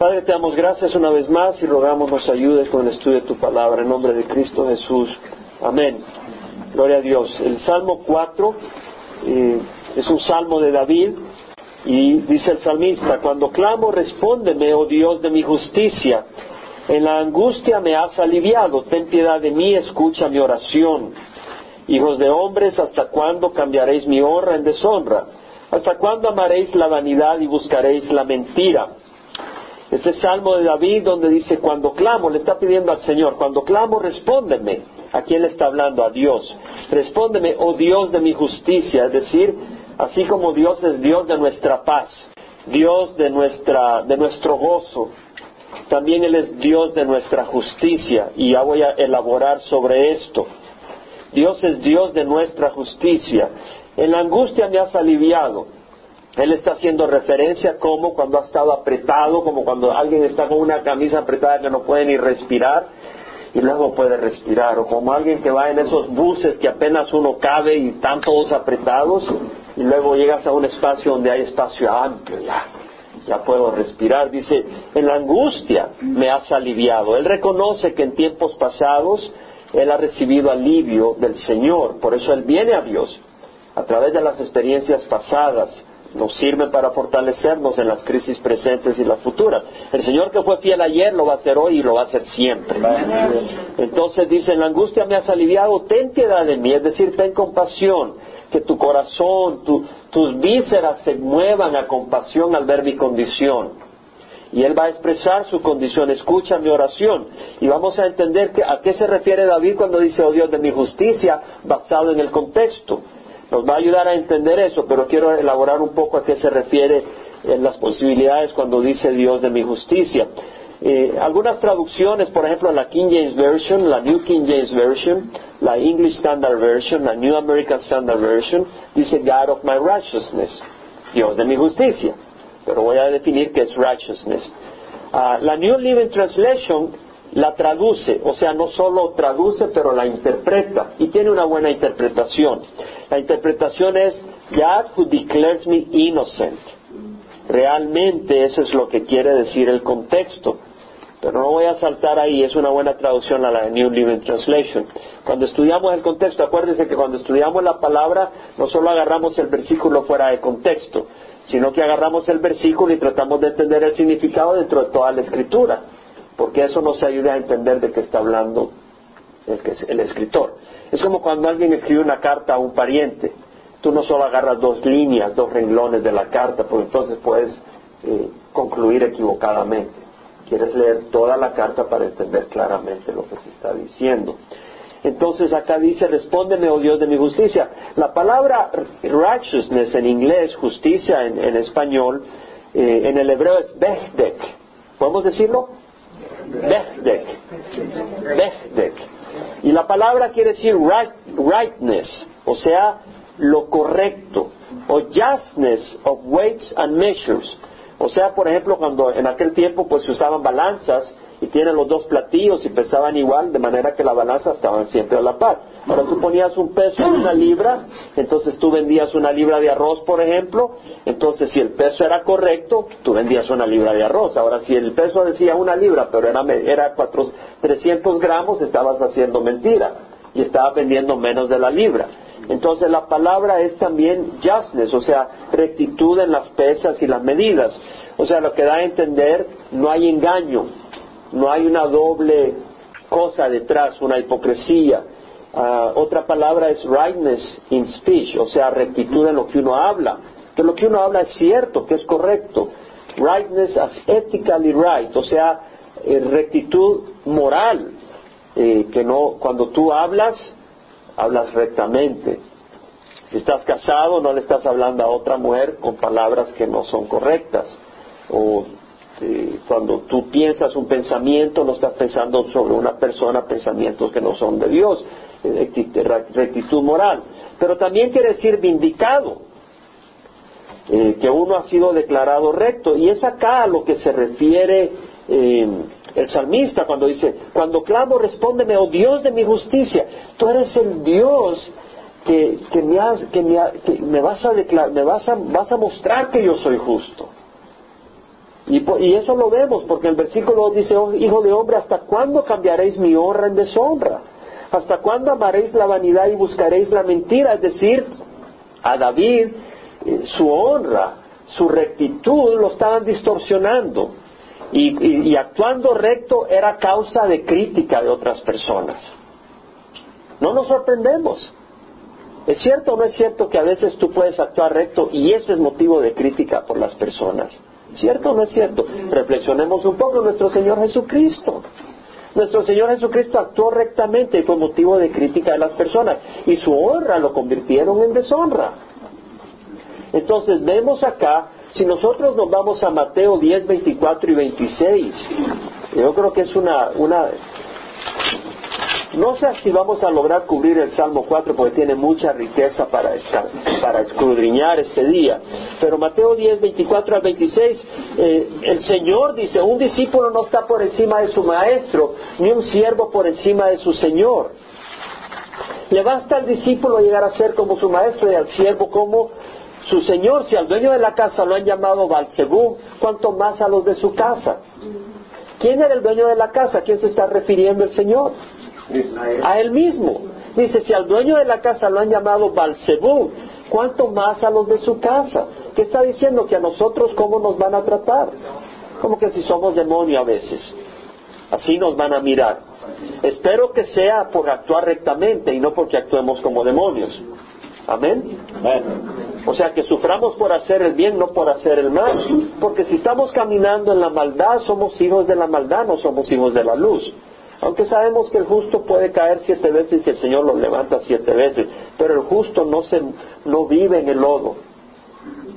Padre, te damos gracias una vez más y rogamos nos ayudes con el estudio de tu palabra. En nombre de Cristo Jesús. Amén. Gloria a Dios. El Salmo 4 eh, es un salmo de David y dice el salmista, cuando clamo, respóndeme, oh Dios de mi justicia. En la angustia me has aliviado, ten piedad de mí, escucha mi oración. Hijos de hombres, ¿hasta cuándo cambiaréis mi honra en deshonra? ¿Hasta cuándo amaréis la vanidad y buscaréis la mentira? Este salmo de David donde dice, cuando clamo, le está pidiendo al Señor, cuando clamo, respóndeme. ¿A quién le está hablando? A Dios. Respóndeme, oh Dios de mi justicia, es decir, así como Dios es Dios de nuestra paz, Dios de, nuestra, de nuestro gozo, también Él es Dios de nuestra justicia, y ya voy a elaborar sobre esto. Dios es Dios de nuestra justicia. En la angustia me has aliviado. Él está haciendo referencia como cuando ha estado apretado, como cuando alguien está con una camisa apretada que no puede ni respirar y luego puede respirar, o como alguien que va en esos buses que apenas uno cabe y están todos apretados y luego llegas a un espacio donde hay espacio amplio, ya, ya puedo respirar. Dice, en la angustia me has aliviado. Él reconoce que en tiempos pasados él ha recibido alivio del Señor, por eso él viene a Dios a través de las experiencias pasadas nos sirve para fortalecernos en las crisis presentes y las futuras. El Señor que fue fiel ayer lo va a hacer hoy y lo va a hacer siempre. Entonces dice, la angustia me has aliviado, ten piedad de mí, es decir, ten compasión, que tu corazón, tus vísceras se muevan a compasión al ver mi condición. Y él va a expresar su condición, escucha mi oración. Y vamos a entender a qué se refiere David cuando dice, oh Dios de mi justicia, basado en el contexto. Nos va a ayudar a entender eso, pero quiero elaborar un poco a qué se refiere en las posibilidades cuando dice Dios de mi justicia. Eh, algunas traducciones, por ejemplo, la King James Version, la New King James Version, la English Standard Version, la New American Standard Version, dice God of my righteousness, Dios de mi justicia. Pero voy a definir qué es righteousness. Ah, la New Living Translation la traduce, o sea, no solo traduce, pero la interpreta y tiene una buena interpretación. La interpretación es God who declares me innocent. Realmente eso es lo que quiere decir el contexto. Pero no voy a saltar ahí, es una buena traducción a la New Living Translation. Cuando estudiamos el contexto, acuérdense que cuando estudiamos la palabra, no solo agarramos el versículo fuera de contexto, sino que agarramos el versículo y tratamos de entender el significado dentro de toda la escritura porque eso nos ayuda a entender de qué está hablando el, el escritor. Es como cuando alguien escribe una carta a un pariente. Tú no solo agarras dos líneas, dos renglones de la carta, porque entonces puedes eh, concluir equivocadamente. Quieres leer toda la carta para entender claramente lo que se está diciendo. Entonces acá dice, respóndeme, oh Dios de mi justicia. La palabra righteousness en inglés, justicia en, español, eh, en el hebreo es behdek. ¿Podemos decirlo? Bechdek. Bechdek. Y la palabra quiere decir rightness, o sea, lo correcto, o justness of weights and measures. O sea, por ejemplo, cuando en aquel tiempo pues se usaban balanzas y tienen los dos platillos y pesaban igual, de manera que la balanza estaban siempre a la par. Ahora tú ponías un peso en una libra, entonces tú vendías una libra de arroz, por ejemplo, entonces si el peso era correcto, tú vendías una libra de arroz. Ahora si el peso decía una libra, pero era, era cuatro, 300 gramos, estabas haciendo mentira y estabas vendiendo menos de la libra. Entonces la palabra es también justness, o sea, rectitud en las pesas y las medidas. O sea, lo que da a entender, no hay engaño, no hay una doble cosa detrás, una hipocresía. Ah, otra palabra es rightness in speech, o sea, rectitud en lo que uno habla. Que lo que uno habla es cierto, que es correcto. Rightness as ethically right, o sea, eh, rectitud moral, eh, que no, cuando tú hablas, hablas rectamente. Si estás casado, no le estás hablando a otra mujer con palabras que no son correctas. O este, cuando tú piensas un pensamiento, no estás pensando sobre una persona pensamientos que no son de Dios, rectitud moral. Pero también quiere decir vindicado, eh, que uno ha sido declarado recto. Y es acá a lo que se refiere eh, el salmista cuando dice, cuando clamo, respóndeme, oh Dios de mi justicia, tú eres el Dios que, me, vas a mostrar que yo soy justo. Y, eso lo vemos, porque el versículo dice, oh, hijo de hombre, ¿hasta cuándo cambiaréis mi honra en deshonra? ¿Hasta cuándo amaréis la vanidad y buscaréis la mentira? Es decir, a David eh, su honra, su rectitud lo estaban distorsionando. y, actuando recto era causa de crítica de otras personas. No nos sorprendemos. ¿Es cierto o no es cierto que a veces tú puedes actuar recto y ese es motivo de crítica por las personas? ¿Cierto o no es cierto? Reflexionemos un poco nuestro Señor Jesucristo. Nuestro Señor Jesucristo actuó rectamente y fue motivo de crítica de las personas y su honra lo convirtieron en deshonra. Entonces vemos acá, si nosotros nos vamos a Mateo 10, 24 y 26, yo creo que es una, una no sé si vamos a lograr cubrir el Salmo 4 porque tiene mucha riqueza para, escudriñar este día. Pero Mateo 10, 24 al 26, eh, el Señor dice, un discípulo no está por encima de su maestro, ni un siervo por encima de su Señor. Le basta al discípulo llegar a ser como su maestro y al siervo como su Señor. Si al dueño de la casa lo han llamado Balcebú, ¿cuánto más a los de su casa? ¿Quién era el dueño de la casa? ¿A quién se está refiriendo el Señor? A él mismo. Dice, si al dueño de la casa lo han llamado Balcebú, ¿cuánto más a los de su casa? ¿Qué está diciendo? Que a nosotros cómo nos van a tratar. Como que si somos demonio a veces. Así nos van a mirar. Espero que sea por actuar rectamente y no porque actuemos como demonios. Amén. O sea, que suframos por hacer el bien, no por hacer el mal. Porque si estamos caminando en la maldad, somos hijos de la maldad, no somos hijos de la luz. Aunque sabemos que el justo puede caer siete veces y el Señor lo levanta siete veces, pero el justo no, se, no vive en el lodo.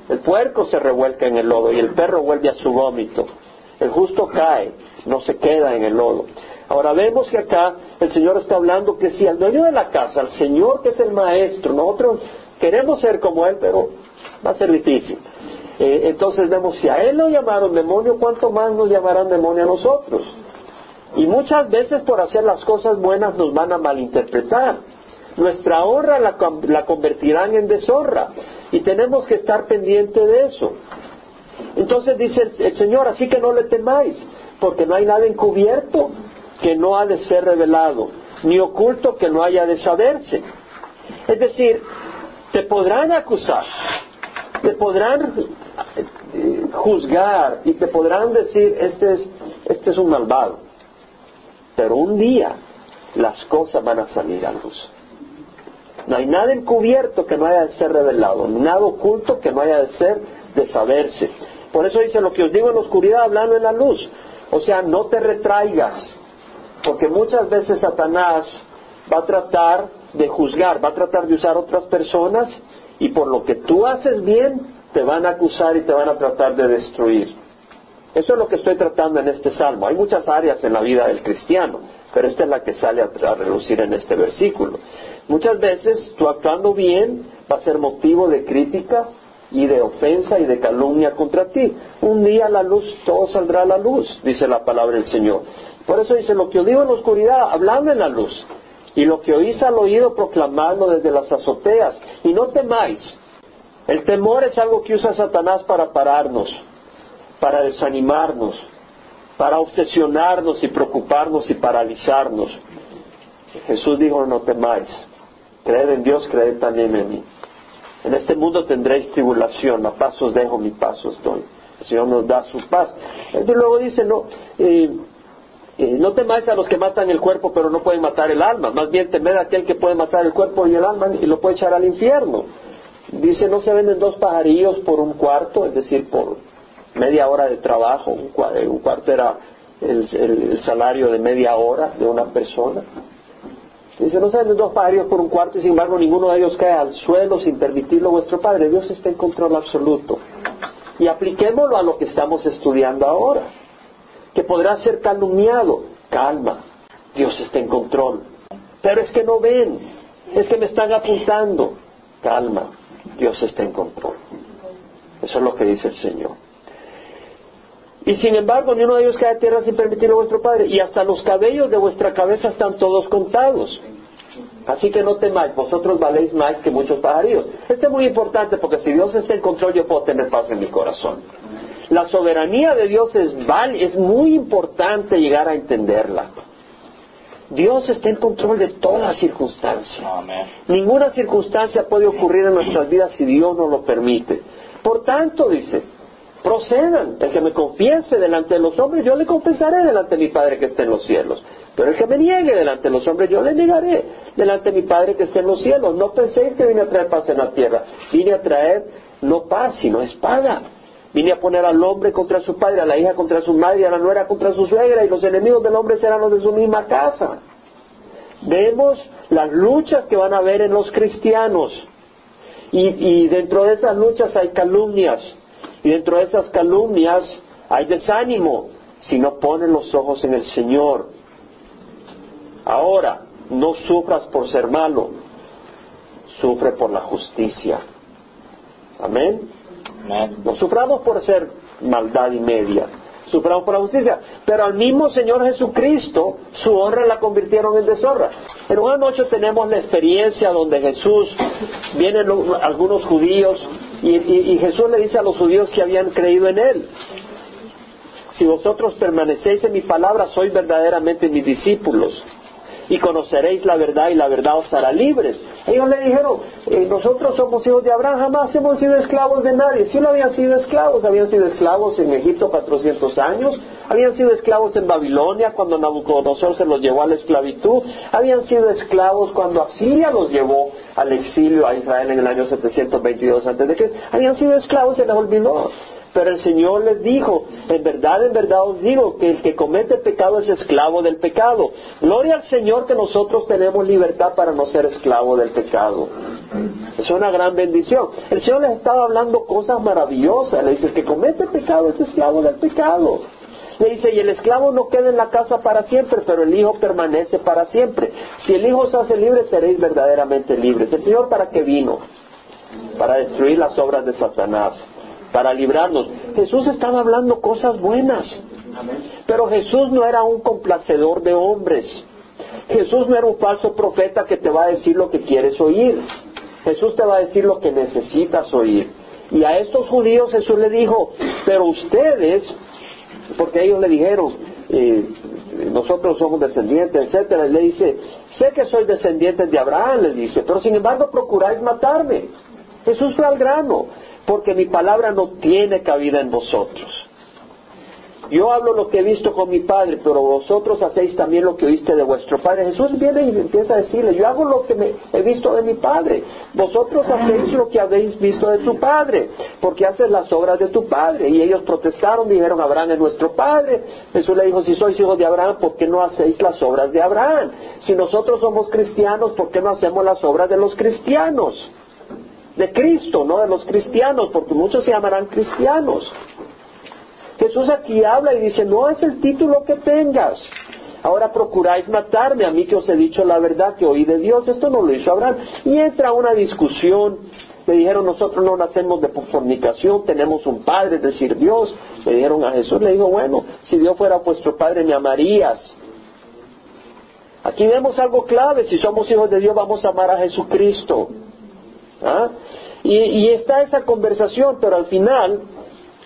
El puerco se revuelca en el lodo y el perro vuelve a su vómito. El justo cae, no se queda en el lodo. Ahora vemos que acá el Señor está hablando que si al dueño de la casa, al Señor que es el maestro, nosotros queremos ser como Él, pero va a ser difícil. Eh, entonces vemos, si a Él lo llamaron demonio, ¿cuánto más nos llamarán demonio a nosotros? Y muchas veces por hacer las cosas buenas nos van a malinterpretar. Nuestra honra la, convertirán en deshonra. Y tenemos que estar pendiente de eso. Entonces dice el, Señor, así que no le temáis, porque no hay nada encubierto que no ha de ser revelado, ni oculto que no haya de saberse. Es decir, te podrán acusar, te podrán eh, juzgar y te podrán decir, este es, este es un malvado. Pero un día las cosas van a salir a luz. No hay nada encubierto que no haya de ser revelado, nada oculto que no haya de ser de saberse. Por eso dice lo que os digo en la oscuridad, hablando en la luz. O sea, no te retraigas, porque muchas veces Satanás va a tratar de juzgar, va a tratar de usar otras personas y por lo que tú haces bien, te van a acusar y te van a tratar de destruir. Eso es lo que estoy tratando en este salmo. Hay muchas áreas en la vida del cristiano, pero esta es la que sale a, relucir en este versículo. Muchas veces tú actuando bien va a ser motivo de crítica y de ofensa y de calumnia contra ti. Un día la luz, todo saldrá a la luz, dice la palabra del Señor. Por eso dice, lo que os digo en la oscuridad, hablando en la luz. Y lo que oís al oído, proclamando desde las azoteas. Y no temáis. El temor es algo que usa Satanás para pararnos para desanimarnos, para obsesionarnos y preocuparnos y paralizarnos. Jesús dijo, no temáis, creed en Dios, creed también en mí. En este mundo tendréis tribulación, a pasos dejo, mi pasos doy. El Señor nos da su paz. Y luego dice, no, eh, eh, no temáis a los que matan el cuerpo pero no pueden matar el alma, más bien temed a aquel que puede matar el cuerpo y el alma y lo puede echar al infierno. Dice, no se venden dos pajarillos por un cuarto, es decir, por media hora de trabajo, un, cuarto era el, salario de media hora de una persona. Dice, no saben dos pajarios por un cuarto y sin embargo ninguno de ellos cae al suelo sin permitirlo vuestro Padre. Dios está en control absoluto. Y apliquémoslo a lo que estamos estudiando ahora, que podrá ser calumniado. Calma, Dios está en control. Pero es que no ven, es que me están apuntando. Calma, Dios está en control. Eso es lo que dice el Señor. Y sin embargo, ni uno de ellos cae a tierra sin permitirlo a vuestro Padre. Y hasta los cabellos de vuestra cabeza están todos contados. Así que no temáis, vosotros valéis más que muchos pajarillos. Esto es muy importante porque si Dios está en control, yo puedo tener paz en mi corazón. La soberanía de Dios es, es muy importante llegar a entenderla. Dios está en control de toda circunstancia. Ninguna circunstancia puede ocurrir en nuestras vidas si Dios no lo permite. Por tanto, dice, procedan. El que me confiese delante de los hombres, yo le confesaré delante de mi Padre que está en los cielos. Pero el que me niegue delante de los hombres, yo le negaré delante de mi Padre que está en los cielos. No penséis que vine a traer paz en la tierra. Vine a traer no paz, sino espada. Vine a poner al hombre contra su padre, a la hija contra su madre, a la nuera contra su suegra, y los enemigos del hombre serán los de su misma casa. Vemos las luchas que van a haber en los cristianos. Y, y dentro de esas luchas hay calumnias. Y dentro de esas calumnias hay desánimo si no ponen los ojos en el Señor. Ahora, no sufras por ser malo, sufre por la justicia. Amén. No suframos por ser maldad y media, suframos por la justicia. Pero al mismo Señor Jesucristo, su honra la convirtieron en deshonra. En una noche tenemos la experiencia donde Jesús, vienen algunos judíos y, Jesús le dice a los judíos que habían creído en Él. Si vosotros permanecéis en mi palabra, sois verdaderamente mis discípulos y conoceréis la verdad y la verdad os hará libres. Ellos le dijeron, eh, nosotros somos hijos de Abraham, jamás hemos sido esclavos de nadie. Si no habían sido esclavos, habían sido esclavos en Egipto 400 años, habían sido esclavos en Babilonia cuando Nabucodonosor se los llevó a la esclavitud, habían sido esclavos cuando Asiria los llevó al exilio a Israel en el año 722 antes de que habían sido esclavos y se les olvidó. Pero el Señor les dijo, en verdad, en verdad os digo que el que comete pecado es esclavo del pecado. Gloria al Señor que nosotros tenemos libertad para no ser esclavo del pecado. Es una gran bendición. El Señor les estaba hablando cosas maravillosas. Le dice, el que comete pecado es esclavo del pecado. Le dice, y el esclavo no queda en la casa para siempre, pero el Hijo permanece para siempre. Si el Hijo os hace libre, seréis verdaderamente libres. ¿El Señor para qué vino? Para destruir las obras de Satanás para librarnos. Jesús estaba hablando cosas buenas, pero Jesús no era un complacedor de hombres. Jesús no era un falso profeta que te va a decir lo que quieres oír. Jesús te va a decir lo que necesitas oír. Y a estos judíos Jesús le dijo, pero ustedes, porque ellos le dijeron, eh, nosotros somos descendientes, etcétera, le dice, sé que soy descendiente de Abraham, le dice, pero sin embargo procuráis matarme. Jesús fue al grano porque mi palabra no tiene cabida en vosotros. Yo hablo lo que he visto con mi padre, pero vosotros hacéis también lo que oíste de vuestro padre. Jesús viene y empieza a decirle, yo hago lo que he visto de mi padre. Vosotros hacéis lo que habéis visto de tu padre, porque haces las obras de tu padre. Y ellos protestaron, dijeron, Abraham es nuestro padre. Jesús le dijo, si sois hijos de Abraham, ¿por qué no hacéis las obras de Abraham? Si nosotros somos cristianos, ¿por qué no hacemos las obras de los cristianos? De Cristo, no de los cristianos, porque muchos se llamarán cristianos. Jesús aquí habla y dice, no es el título que tengas. Ahora procuráis matarme a mí que os he dicho la verdad que oí de Dios. Esto no lo hizo Abraham. Y entra una discusión. Le dijeron, nosotros no nacemos de fornicación, tenemos un padre, es decir, Dios. Le dijeron a Jesús, le dijo, bueno, si Dios fuera vuestro padre, me amarías. Aquí vemos algo clave, si somos hijos de Dios vamos a amar a Jesucristo. ¿Ah? Y, está esa conversación, pero al final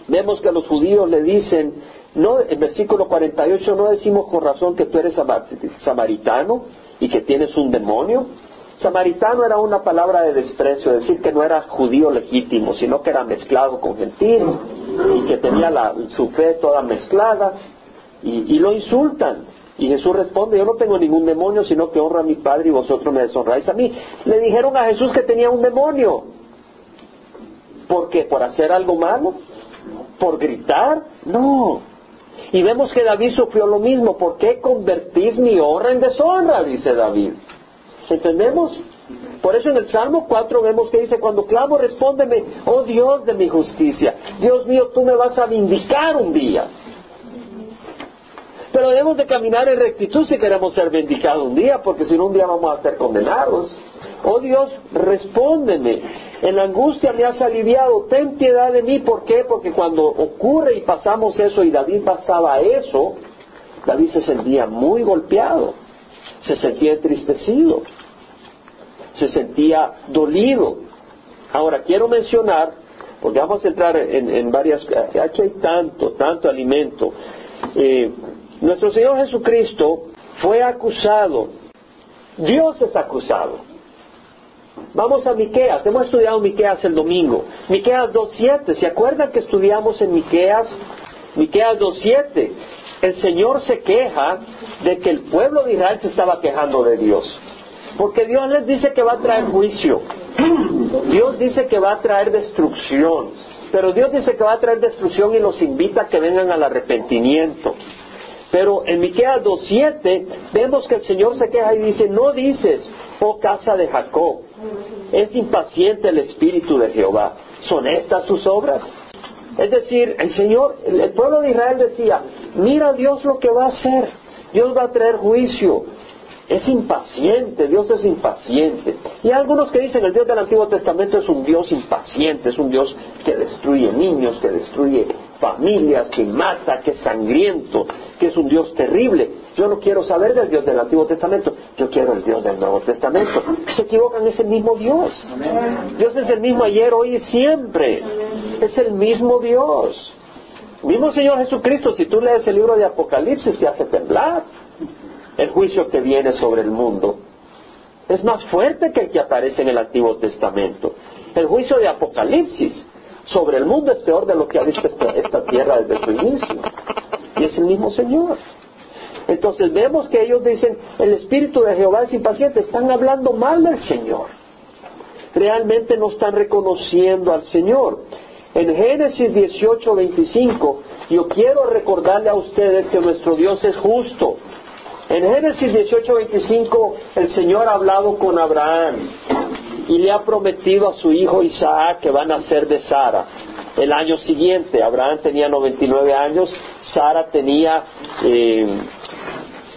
vemos que los judíos le dicen, no, en versículo 48 no decimos con razón que tú eres samaritano y que tienes un demonio. Samaritano era una palabra de desprecio, decir que no era judío legítimo, sino que era mezclado con gentil y que tenía su fe toda mezclada y lo insultan. Y Jesús responde, yo no tengo ningún demonio, sino que honro a mi Padre y vosotros me deshonráis a mí. Le dijeron a Jesús que tenía un demonio. ¿Por qué? ¿Por hacer algo malo? ¿Por gritar? No. Y vemos que David sufrió lo mismo. ¿Por qué convertís mi honra en deshonra? Dice David. ¿Entendemos? Por eso en el Salmo 4 vemos que dice, cuando clamo, respóndeme, oh Dios de mi justicia. Dios mío, tú me vas a vindicar un día. Debemos de caminar en rectitud si queremos ser vindicados un día, porque si no un día vamos a ser condenados. Oh Dios, respóndeme. En la angustia me has aliviado. Ten piedad de mí. ¿Por qué? Porque cuando ocurre y pasamos eso y David pasaba eso, David se sentía muy golpeado. Se sentía entristecido. Se sentía dolido. Ahora quiero mencionar porque vamos a entrar en, varias... Aquí hay tanto, tanto alimento. Eh, nuestro Señor Jesucristo fue acusado. Dios es acusado. Vamos a Miqueas, hemos estudiado Miqueas el domingo. Miqueas 2.7, ¿se acuerdan que estudiamos en Miqueas? Miqueas 2.7, el Señor se queja de que el pueblo de Israel se estaba quejando de Dios. Porque Dios les dice que va a traer juicio. Dios dice que va a traer destrucción. Pero Dios dice que va a traer destrucción y los invita a que vengan al arrepentimiento. Pero en Miqueas 2.7 vemos que el Señor se queja y dice, no dices, oh casa de Jacob, es impaciente el espíritu de Jehová. ¿Son estas sus obras? Es decir, el Señor, el pueblo de Israel decía, mira Dios lo que va a hacer. Dios va a traer juicio. Es impaciente, Dios es impaciente. Y hay algunos que dicen el Dios del Antiguo Testamento es un Dios impaciente, es un Dios que destruye niños, que destruye familias, que mata, que sangriento, que es un Dios terrible. Yo no quiero saber del Dios del Antiguo Testamento, yo quiero el Dios del Nuevo Testamento. Se equivocan, es el mismo Dios. Dios es el mismo ayer, hoy y siempre. Es el mismo Dios. Mismo Señor Jesucristo, si tú lees el libro de Apocalipsis, te hace temblar el juicio que viene sobre el mundo es más fuerte que el que aparece en el Antiguo Testamento. El juicio de Apocalipsis sobre el mundo es peor de lo que ha visto esta, tierra desde su inicio. Y es el mismo Señor. Entonces vemos que ellos dicen, el Espíritu de Jehová es impaciente, están hablando mal del Señor. Realmente no están reconociendo al Señor. En Génesis 18, 25, yo quiero recordarle a ustedes que nuestro Dios es justo en Génesis 18:25 el Señor ha hablado con Abraham y le ha prometido a su hijo Isaac que van a ser de Sara. El año siguiente, Abraham tenía 99 años, Sara tenía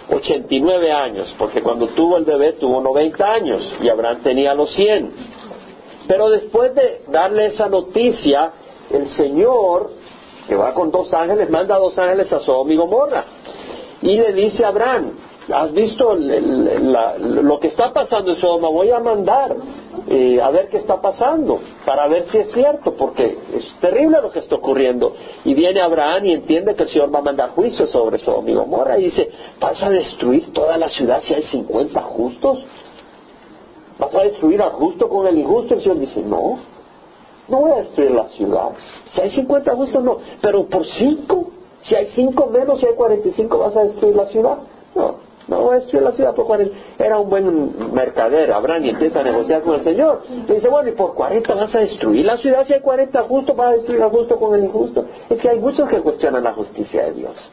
89 eh, años, porque cuando tuvo el bebé tuvo 90 años y Abraham tenía los 100. Pero después de darle esa noticia, el Señor, que va con dos ángeles, manda a dos ángeles a Sodoma y Gomorra y le dice a Abraham, ¿has visto lo que está pasando en Sodoma? Voy a mandar eh, a ver qué está pasando, para ver si es cierto, porque es terrible lo que está ocurriendo. Y viene Abraham y entiende que el Señor va a mandar juicio sobre Sodoma y Gomorra y dice, ¿vas a destruir toda la ciudad si hay 50 justos? ¿Vas a destruir al justo con el injusto? El Señor dice, no, no voy a destruir la ciudad. Si hay 50 justos, no, pero por cinco si hay cinco menos, si hay 45, ¿vas a destruir la ciudad? No, no a destruir la ciudad por 40. Era un buen mercader, Abraham, y empieza a negociar con el Señor. Le dice, bueno, ¿y por 40 vas a destruir la ciudad? Si hay 40 justos, vas a destruir al justo con el injusto. Es que hay muchos que cuestionan la justicia de Dios.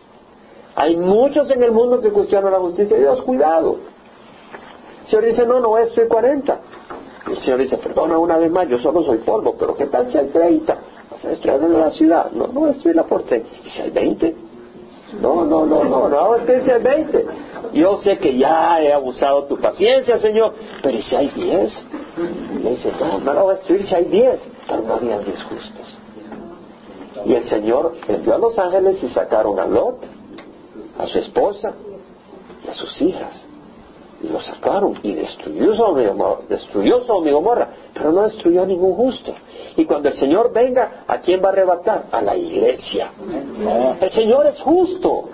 Hay muchos en el mundo que cuestionan la justicia de Dios. Cuidado. El Señor dice, no, no voy a destruir 40. Y el Señor dice, perdona una vez más, yo solo soy polvo, pero ¿qué tal si hay 30? ¿Vas a destruir la ciudad? No, no destruirla por 30. ¿Y si hay 20? No, no, no, no, no, hay 20. Yo sé que ya he abusado tu paciencia, Señor, pero ¿y si hay 10? Y le dice, no, no la voy a destruir si hay 10, pero no había 10 justos. Y el Señor envió a los ángeles y sacaron a Lot, a su esposa y a sus hijas y lo sacaron y destruyó Sodoma y destruyó Gomorra, pero no destruyó a ningún justo. Y cuando el Señor venga, ¿a quién va a arrebatar? A la iglesia. El Señor es justo,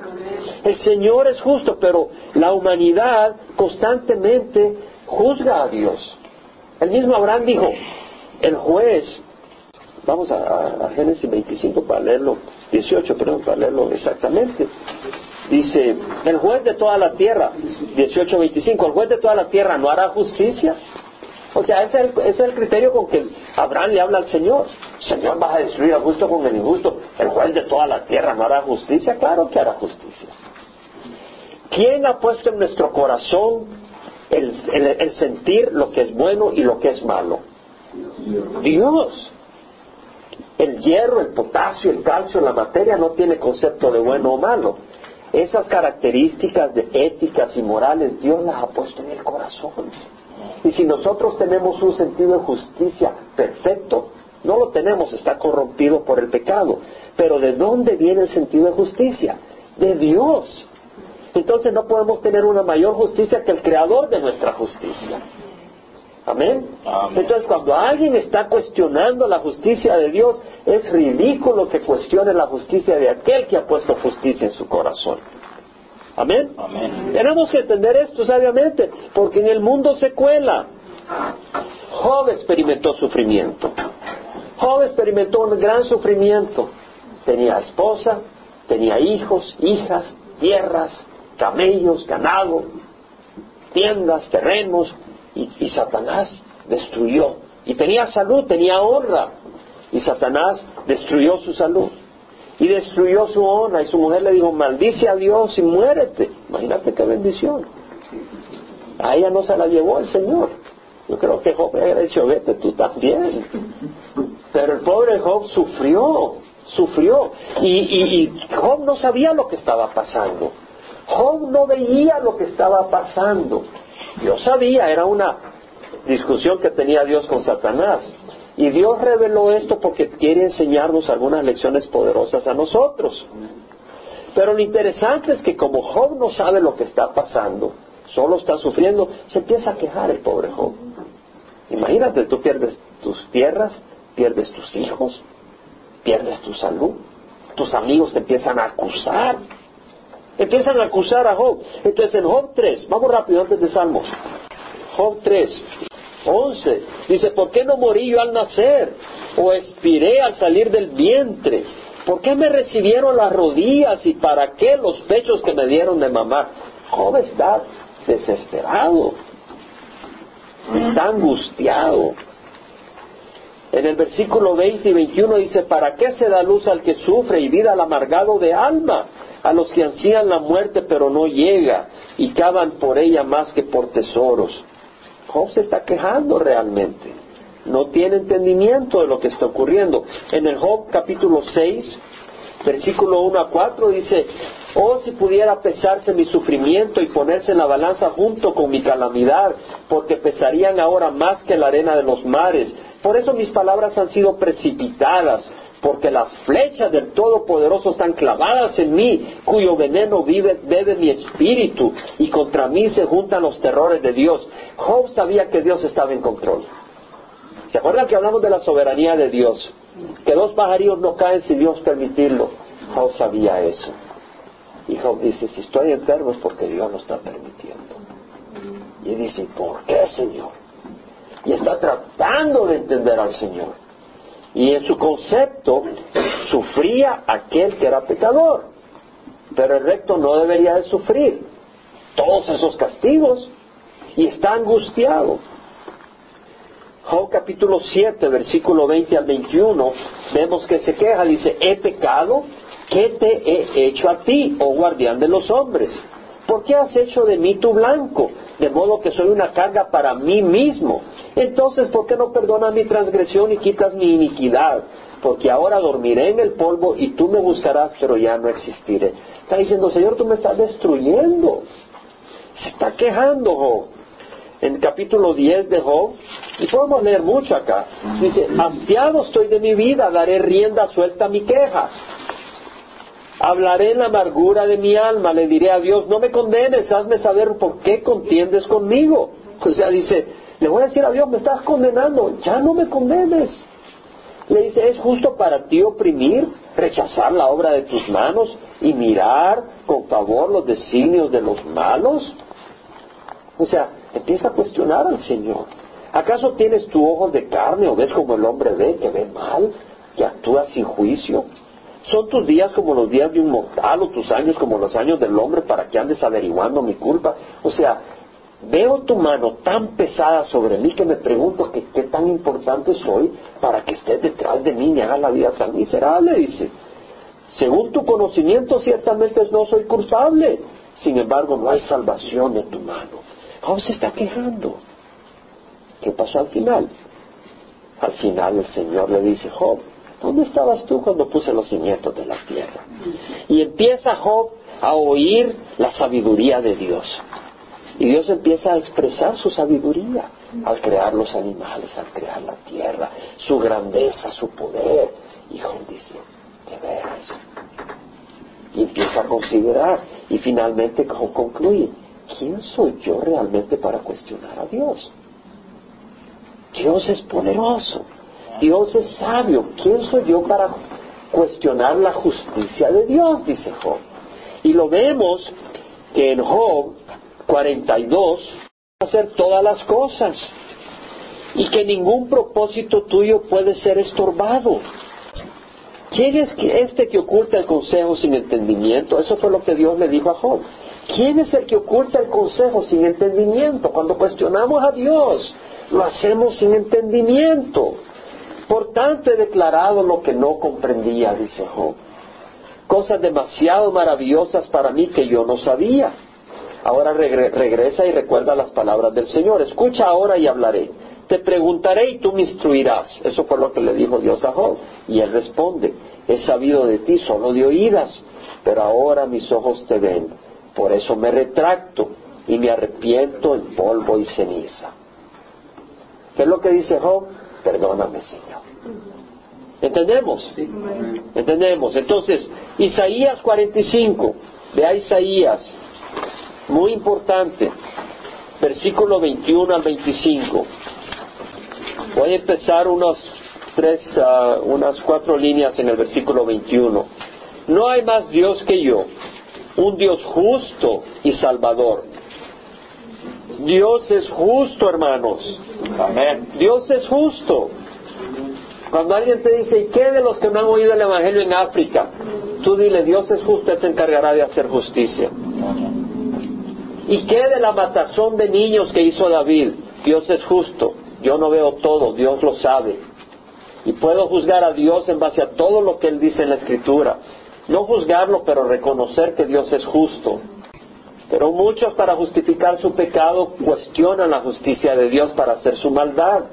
el Señor es justo, pero la humanidad constantemente juzga a Dios. El mismo Abraham dijo, el juez, vamos a, a Génesis 25 para leerlo, 18, perdón, para leerlo exactamente. Dice, el juez de toda la tierra, 18.25, el juez de toda la tierra no hará justicia. O sea, ese es, el, es el criterio con que Abraham le habla al Señor. Señor, vas a destruir al justo con el injusto. El juez de toda la tierra no hará justicia. Claro que hará justicia. ¿Quién ha puesto en nuestro corazón el sentir lo que es bueno y lo que es malo? Dios. El hierro, el potasio, el calcio, la materia no tiene concepto de bueno o malo. Esas características de éticas y morales Dios las ha puesto en el corazón. Y si nosotros tenemos un sentido de justicia perfecto, no lo tenemos, está corrompido por el pecado. Pero ¿de dónde viene el sentido de justicia? De Dios. Entonces no podemos tener una mayor justicia que el creador de nuestra justicia. Amén. Entonces, cuando alguien está cuestionando la justicia de Dios, es ridículo que cuestione la justicia de aquel que ha puesto justicia en su corazón. Amén. Tenemos que entender esto sabiamente, porque en el mundo se cuela. Job experimentó sufrimiento. Job experimentó un gran sufrimiento. Tenía esposa, tenía hijos, hijas, tierras, camellos, ganado, tiendas, terrenos, y, Satanás destruyó. Y tenía salud, tenía honra, y Satanás destruyó su salud. Y destruyó su honra. Y su mujer le dijo maldice a Dios y muérete imagínate qué bendición. A ella no se la llevó el Señor. Yo creo que Job había dicho vete tú también pero el pobre Job sufrió sufrió. Y, y Job no sabía lo que estaba pasando. Job no veía lo que estaba pasando Dios sabía, era una discusión que tenía Dios con Satanás. Y Dios reveló esto porque quiere enseñarnos algunas lecciones poderosas a nosotros. Pero lo interesante es que como Job no sabe lo que está pasando, solo está sufriendo, se empieza a quejar el pobre Job. Imagínate, tú pierdes tus tierras, pierdes tus hijos, pierdes tu salud, tus amigos te empiezan a acusar, Empiezan a acusar a Job. Entonces en Job 3, vamos rápido antes de Salmos. Job 3, 11, dice, ¿por qué no morí yo al nacer? ¿O expiré al salir del vientre? ¿Por qué me recibieron las rodillas y para qué los pechos que me dieron de mamar? Job está desesperado, está angustiado. En el versículo 20 y 21 dice, ¿para qué se da luz al que sufre y vida al amargado de alma? a los que ansían la muerte pero no llega y cavan por ella más que por tesoros. Job se está quejando realmente. No tiene entendimiento de lo que está ocurriendo. En el Job capítulo 6, versículo 1 a 4 dice, Oh, si pudiera pesarse mi sufrimiento y ponerse en la balanza junto con mi calamidad, porque pesarían ahora más que la arena de los mares. Por eso mis palabras han sido precipitadas, porque las flechas del Todopoderoso están clavadas en mí, cuyo veneno vive, bebe mi espíritu, y contra mí se juntan los terrores de Dios. Job sabía que Dios estaba en control. ¿Se acuerdan que hablamos de la soberanía de Dios? Que dos pajarillos no caen sin Dios permitirlo. Job sabía eso. Y Job dice, si estoy enfermo es porque Dios lo está permitiendo. Y dice, ¿por qué, Señor? Y está tratando de entender al Señor. Y en su concepto sufría aquel que era pecador. Pero el recto no debería de sufrir todos esos castigos y está angustiado. Job capítulo 7, versículo 20 al 21, vemos que se queja, dice, he pecado, ¿qué te he hecho a ti, oh guardián de los hombres? ¿Por qué has hecho de mí tu blanco? De modo que soy una carga para mí mismo. Entonces, ¿por qué no perdonas mi transgresión y quitas mi iniquidad? Porque ahora dormiré en el polvo y tú me buscarás, pero ya no existiré. Está diciendo, Señor, tú me estás destruyendo. Se está quejando Job. En capítulo 10 de Job, y podemos leer mucho acá, dice, hastiado estoy de mi vida, daré rienda suelta a mi queja. Hablaré en la amargura de mi alma, le diré a Dios, no me condenes, hazme saber por qué contiendes conmigo. O sea, dice, le voy a decir a Dios, me estás condenando, ya no me condenes. Le dice, ¿es justo para ti oprimir, rechazar la obra de tus manos y mirar con favor los designios de los malos? O sea, empieza a cuestionar al Señor. ¿Acaso tienes tu ojos de carne o ves como el hombre ve, que ve mal, que actúa sin juicio? ¿Son tus días como los días de un mortal o tus años como los años del hombre para que andes averiguando mi culpa? O sea, veo tu mano tan pesada sobre mí que me pregunto qué tan importante soy para que estés detrás de mí y me hagas la vida tan miserable, dice. Según tu conocimiento, ciertamente no soy culpable. Sin embargo, no hay salvación en tu mano. Job se está quejando. ¿Qué pasó al final? Al final el Señor le dice, Job, ¿Dónde estabas tú cuando puse los cimientos de la tierra? Y empieza Job a oír la sabiduría de Dios. Y Dios empieza a expresar su sabiduría al crear los animales, al crear la tierra, su grandeza, su poder. Y Job dice, de veras. Y empieza a considerar. Y finalmente Job concluye, ¿quién soy yo realmente para cuestionar a Dios? Dios es poderoso, Dios es sabio. ¿Quién soy yo para cuestionar la justicia de Dios? Dice Job. Y lo vemos que en Job 42 hacer todas las cosas y que ningún propósito tuyo puede ser estorbado. ¿Quién es este que oculta el consejo sin entendimiento? Eso fue lo que Dios le dijo a Job. ¿Quién es el que oculta el consejo sin entendimiento? Cuando cuestionamos a Dios, lo hacemos sin entendimiento. Tanto he declarado lo que no comprendía, dice Job. Cosas demasiado maravillosas para mí que yo no sabía. Ahora regresa y recuerda las palabras del Señor. Escucha ahora y hablaré. Te preguntaré y tú me instruirás. Eso fue lo que le dijo Dios a Job. Y él responde, he sabido de ti solo de oídas, pero ahora mis ojos te ven. Por eso me retracto y me arrepiento en polvo y ceniza. ¿Qué es lo que dice Job? Perdóname, Señor. ¿Entendemos? ¿Entendemos? Entonces, Isaías 45, vea Isaías, muy importante, versículo 21 al 25. Voy a empezar unos tres, ah, unas cuatro líneas en el versículo 21. No hay más Dios que yo, un Dios justo y salvador. Dios es justo, hermanos. Amén. Dios es justo. Cuando alguien te dice, ¿y qué de los que no han oído el Evangelio en África? Tú dile, Dios es justo, Él se encargará de hacer justicia. ¿Y qué de la matazón de niños que hizo David? Dios es justo. Yo no veo todo, Dios lo sabe. Y puedo juzgar a Dios en base a todo lo que Él dice en la Escritura. No juzgarlo, pero reconocer que Dios es justo. Pero muchos para justificar su pecado cuestionan la justicia de Dios para hacer su maldad.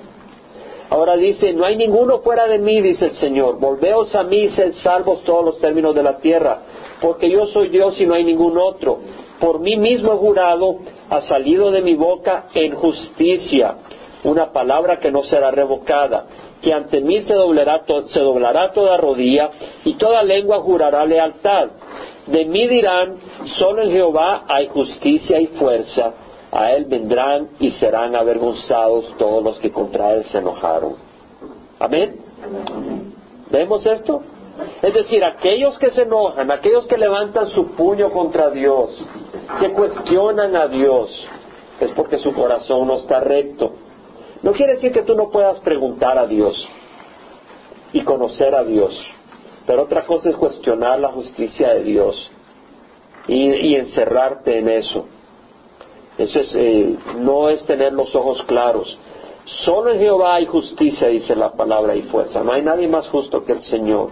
Ahora dice, no hay ninguno fuera de mí, dice el Señor. Volveos a mí y sed salvos todos los términos de la tierra, porque yo soy Dios y no hay ningún otro. Por mí mismo jurado, ha salido de mi boca en justicia una palabra que no será revocada, que ante mí se doblará, se doblará toda rodilla y toda lengua jurará lealtad. De mí dirán, solo en Jehová hay justicia y fuerza, a él vendrán y serán avergonzados todos los que contra él se enojaron. Amén. ¿Vemos esto? Es decir, aquellos que se enojan, aquellos que levantan su puño contra Dios, que cuestionan a Dios, es porque su corazón no está recto. No quiere decir que tú no puedas preguntar a Dios y conocer a Dios, pero otra cosa es cuestionar la justicia de Dios y, encerrarte en eso. Eso eh, no es tener los ojos claros. Solo en Jehová hay justicia, dice la palabra, y fuerza. No hay nadie más justo que el Señor.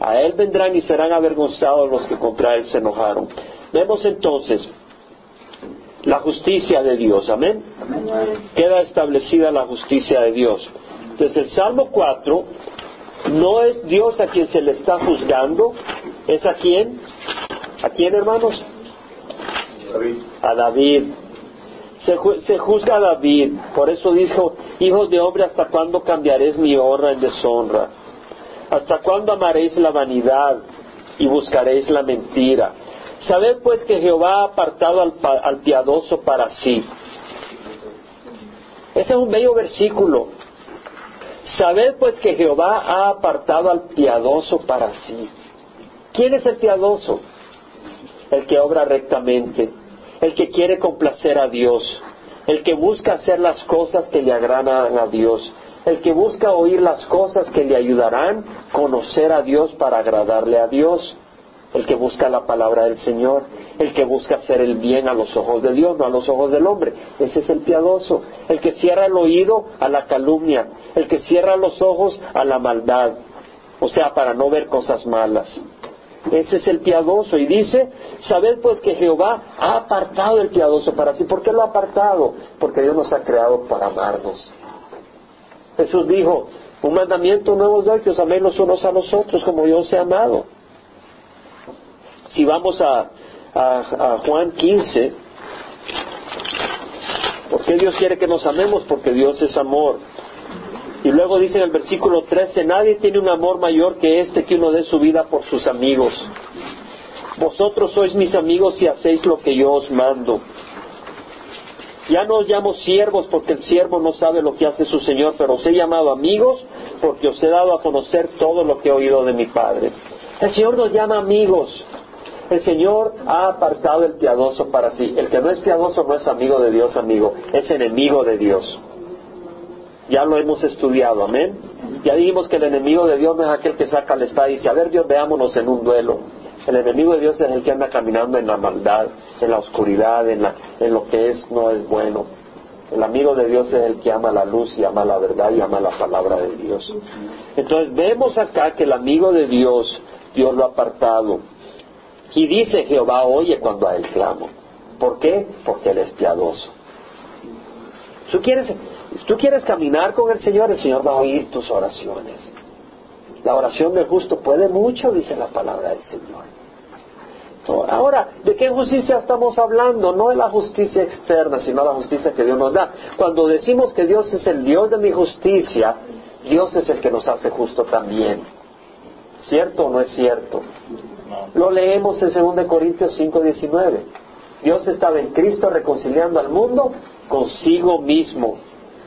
A Él vendrán y serán avergonzados los que contra Él se enojaron. Vemos entonces la justicia de Dios. Amén. Queda establecida la justicia de Dios. Desde el Salmo 4, no es Dios a quien se le está juzgando, es a quién. ¿A quién, hermanos? A David. Se, juzga a David, por eso dijo, hijos de hombre, ¿hasta cuándo cambiaréis mi honra en deshonra? ¿Hasta cuándo amaréis la vanidad y buscaréis la mentira? Sabed pues que Jehová ha apartado al, piadoso para sí. Ese es un bello versículo. Sabed pues que Jehová ha apartado al piadoso para sí. ¿Quién es el piadoso? El que obra rectamente, el que quiere complacer a Dios, el que busca hacer las cosas que le agradan a Dios, el que busca oír las cosas que le ayudarán a conocer a Dios para agradarle a Dios. El que busca la palabra del Señor, el que busca hacer el bien a los ojos de Dios, no a los ojos del hombre. Ese es el piadoso, el que cierra el oído a la calumnia, el que cierra los ojos a la maldad, o sea, para no ver cosas malas. Ese es el piadoso. Y dice, sabed pues que Jehová ha apartado el piadoso para sí. ¿Por qué lo ha apartado? Porque Dios nos ha creado para amarnos. Jesús dijo, un mandamiento nuevo doy que os améis los unos a los otros como yo os he amado. Si vamos a, Juan 15, ¿por qué Dios quiere que nos amemos? Porque Dios es amor. Y luego dice en el versículo 13, nadie tiene un amor mayor que este que uno dé su vida por sus amigos. Vosotros sois mis amigos y hacéis lo que yo os mando. Ya no os llamo siervos porque el siervo no sabe lo que hace su Señor, pero os he llamado amigos porque os he dado a conocer todo lo que he oído de mi Padre. El Señor nos llama amigos. El Señor ha apartado el piadoso para sí. El que no es piadoso no es amigo de Dios, amigo, es enemigo de Dios. Ya lo hemos estudiado, amén. Ya dijimos que el enemigo de Dios no es aquel que saca la espada y dice, a ver Dios, veámonos en un duelo. El enemigo de Dios es el que anda caminando en la maldad, en la oscuridad, en, en lo que es no es bueno. El amigo de Dios es el que ama la luz y ama la verdad y ama la palabra de Dios. Entonces vemos acá que el amigo de Dios, Dios lo ha apartado. Y dice Jehová, oye cuando a él clamo. ¿Por qué? Porque él es piadoso. ¿Tú quieres, tú quieres caminar con el Señor, el Señor va a oír tus oraciones. La oración del justo puede mucho, dice la palabra del Señor. Ahora, ¿de qué justicia estamos hablando? No de la justicia externa, sino la justicia que Dios nos da. Cuando decimos que Dios es el Dios de mi justicia, Dios es el que nos hace justo también. ¿Cierto o no es cierto? Lo leemos en 2 Corintios 5, 19. Dios estaba en Cristo reconciliando al mundo consigo mismo,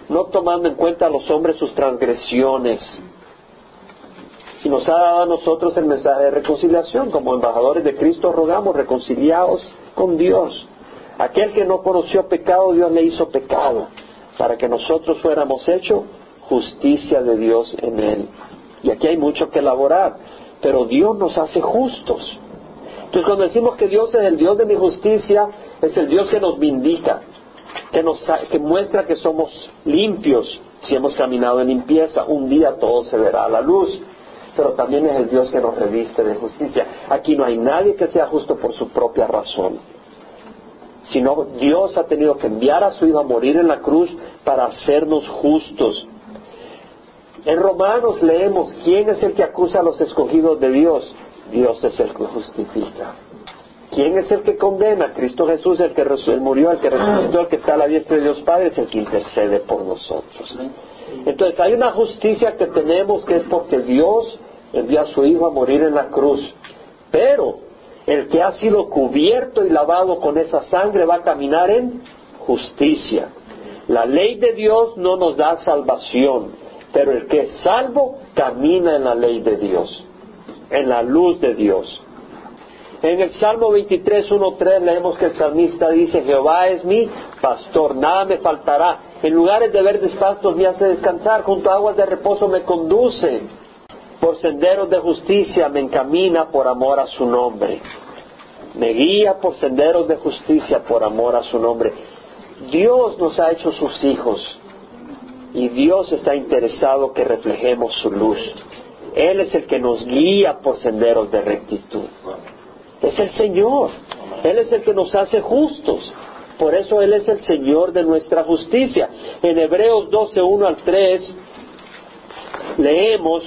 no tomando en cuenta a los hombres sus transgresiones y nos ha dado a nosotros el mensaje de reconciliación. Como embajadores de Cristo rogamos, reconciliados con Dios. Aquel que no conoció pecado, Dios le hizo pecado, para que nosotros fuéramos hechos justicia de Dios en él. Y aquí hay mucho que elaborar, pero Dios nos hace justos. Entonces cuando decimos que Dios es el Dios de mi justicia, es el Dios que nos vindica, que, nos, que muestra que somos limpios si hemos caminado en limpieza. Un día todo se verá a la luz pero también es el Dios que nos reviste de justicia. Aquí no hay nadie que sea justo por su propia razón, sino Dios ha tenido que enviar a su Hijo a morir en la cruz para hacernos justos. En Romanos leemos, ¿quién es el que acusa a los escogidos de Dios? Dios es el que justifica. ¿Quién es el que condena? Cristo Jesús, el que murió, el que resucitó, el que está a la diestra de Dios Padre, es el que intercede por nosotros. Entonces hay una justicia que tenemos que es porque Dios envía a su Hijo a morir en la cruz. Pero el que ha sido cubierto y lavado con esa sangre va a caminar en justicia. La ley de Dios no nos da salvación, pero el que es salvo camina en la ley de Dios, en la luz de Dios. En el Salmo 23, 1, 3 leemos que el salmista dice, Jehová es mi pastor, nada me faltará. En lugares de verdes pastos me hace descansar, junto a aguas de reposo me conduce por senderos de justicia me encamina por amor a su nombre. Me guía por senderos de justicia por amor a su nombre. Dios nos ha hecho sus hijos y Dios está interesado que reflejemos su luz. Él es el que nos guía por senderos de rectitud. Es el Señor. Él es el que nos hace justos. Por eso Él es el Señor de nuestra justicia. En Hebreos 12, 1 al 3 leemos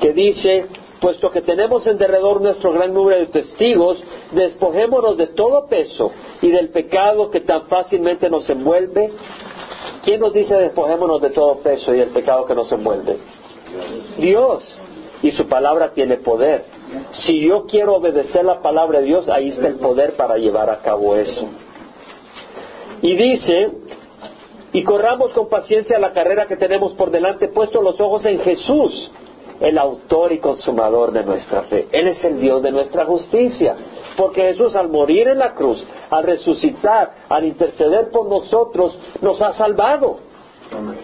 que dice, puesto que tenemos en derredor nuestro gran número de testigos, despojémonos de todo peso y del pecado que tan fácilmente nos envuelve. ¿Quién nos dice despojémonos de todo peso y del pecado que nos envuelve? Dios. Y su palabra tiene poder. Si yo quiero obedecer la palabra de Dios, ahí está el poder para llevar a cabo eso. Y dice, y corramos con paciencia la carrera que tenemos por delante, puesto los ojos en Jesús, el autor y consumador de nuestra fe. Él es el Dios de nuestra justicia. Porque Jesús al morir en la cruz, al resucitar, al interceder por nosotros, nos ha salvado.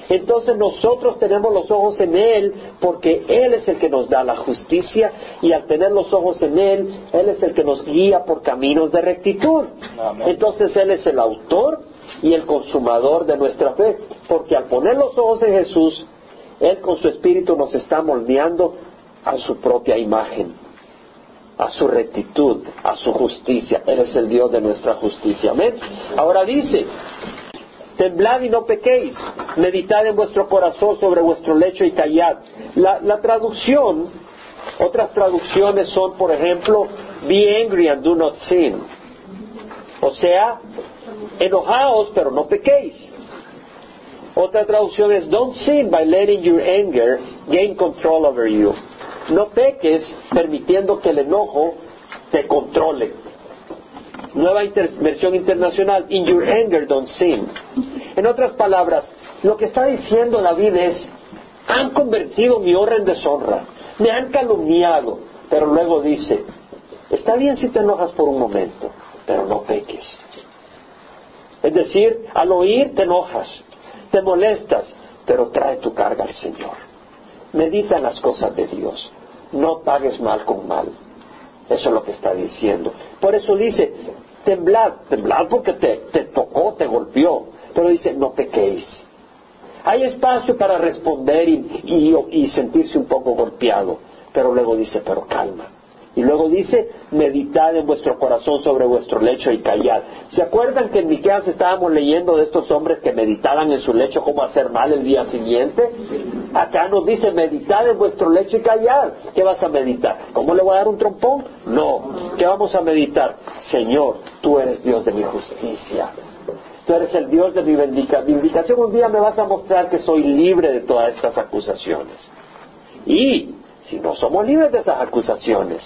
Entonces nosotros tenemos los ojos en Él porque Él es el que nos da la justicia y al tener los ojos en Él, Él es el que nos guía por caminos de rectitud. Entonces Él es el autor y el consumador de nuestra fe porque al poner los ojos en Jesús, él con su espíritu nos está moldeando a su propia imagen, a su rectitud, a su justicia. Él es el Dios de nuestra justicia. Amén. Ahora dice, temblad y no pequéis, meditad en vuestro corazón sobre vuestro lecho y callad. La, traducción, otras traducciones son, por ejemplo, be angry and do not sin. O sea, enojaos pero no pequéis. Otra traducción es, don't sin by letting your anger gain control over you. No peques permitiendo que el enojo te controle. Nueva versión internacional, in your anger don't sin. En otras palabras, lo que está diciendo David es, han convertido mi honra en deshonra, me han calumniado, pero luego dice, está bien si te enojas por un momento, pero no peques. Es decir, al oír te enojas, te molestas, pero trae tu carga al Señor. Medita en las cosas de Dios. No pagues mal con mal. Eso es lo que está diciendo. Por eso dice, temblad, temblad porque te, te tocó, te golpeó. Pero dice, no pequéis. Hay espacio para responder y, sentirse un poco golpeado, pero luego dice, pero calma. Y luego dice, meditad en vuestro corazón sobre vuestro lecho y callad. ¿Se acuerdan que en Miqueas estábamos leyendo de estos hombres que meditaban en su lecho cómo hacer mal el día siguiente? Acá nos dice, meditad en vuestro lecho y callad. ¿Qué vas a meditar? ¿Cómo le voy a dar un trompón? No. ¿Qué vamos a meditar? Señor, tú eres Dios de mi justicia. Tú eres el Dios de mi vindicación. Un día me vas a mostrar que soy libre de todas estas acusaciones. Y si no somos libres de esas acusaciones,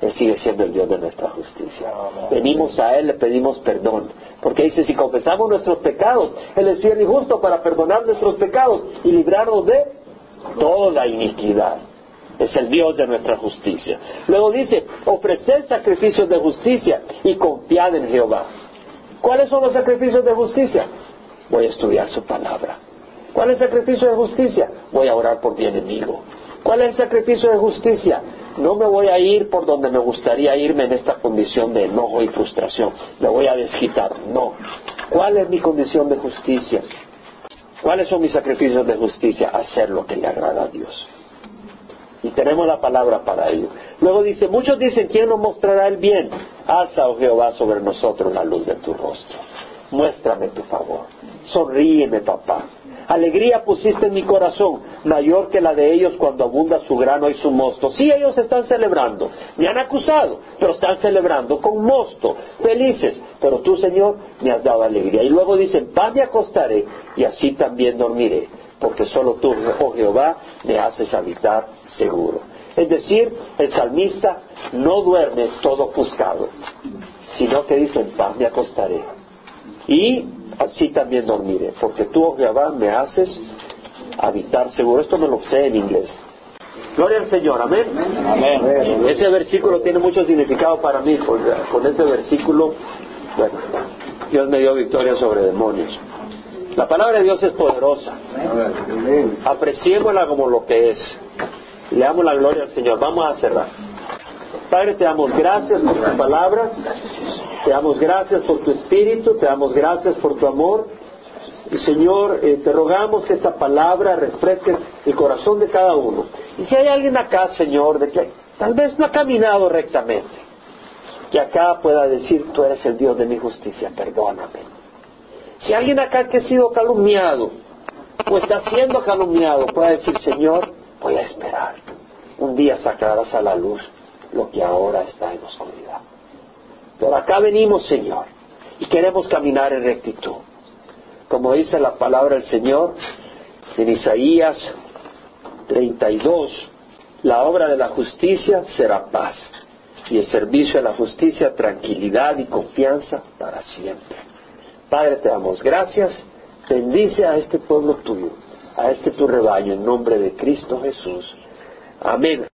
Él sigue siendo el Dios de nuestra justicia. Venimos a Él, le pedimos perdón. Porque dice, si confesamos nuestros pecados, Él es fiel y justo para perdonar nuestros pecados y librarnos de toda iniquidad. Es el Dios de nuestra justicia. Luego dice, ofrecer sacrificios de justicia y confiad en Jehová. ¿Cuáles son los sacrificios de justicia? Voy a estudiar su palabra. ¿Cuál es el sacrificio de justicia? Voy a orar por mi enemigo. ¿Cuál es el sacrificio de justicia? No me voy a ir por donde me gustaría irme en esta condición de enojo y frustración. Me voy a desquitar. No. ¿Cuál es mi condición de justicia? ¿Cuáles son mis sacrificios de justicia? Hacer lo que le agrada a Dios. Y tenemos la palabra para ello. Luego dice, muchos dicen, ¿quién nos mostrará el bien? Alza, oh Jehová, sobre nosotros la luz de tu rostro. Muéstrame tu favor. Sonríeme, papá. Alegría pusiste en mi corazón, mayor que la de ellos cuando abunda su grano y su mosto. Sí, ellos están celebrando. Me han acusado, pero están celebrando con mosto, felices. Pero tú, Señor, me has dado alegría. Y luego dicen, paz me acostaré y así también dormiré, porque solo tú, oh Jehová, me haces habitar seguro. Es decir, el salmista no duerme todo ofuscado, sino que dice, en paz me acostaré. Y así también dormiré, porque tú, oh Jehová, me haces habitar seguro. Esto me lo sé en inglés. Gloria al Señor, amén. amén. Ese versículo tiene mucho significado para mí, con ese versículo, bueno, Dios me dio victoria sobre demonios. La palabra de Dios es poderosa. Apreciémosla como lo que es. Le damos la gloria al Señor. Vamos a cerrar. Padre, te damos gracias por tu palabra, te damos gracias por tu espíritu, te damos gracias por tu amor. Y Señor, eh, te rogamos que esta palabra refresque el corazón de cada uno. Y si hay alguien acá, Señor, de que tal vez no ha caminado rectamente, que acá pueda decir, tú eres el Dios de mi justicia, perdóname. Si alguien acá que ha sido calumniado, o está siendo calumniado, pueda decir, Señor, voy a esperar. Un día sacarás a la luz lo que ahora está en oscuridad. Pero acá venimos, Señor, y queremos caminar en rectitud. Como dice la palabra del Señor en Isaías 32, la obra de la justicia será paz y el servicio de la justicia tranquilidad y confianza para siempre. Padre, te damos gracias. Bendice a este pueblo tuyo a este tu rebaño en nombre de Cristo Jesús. Amén.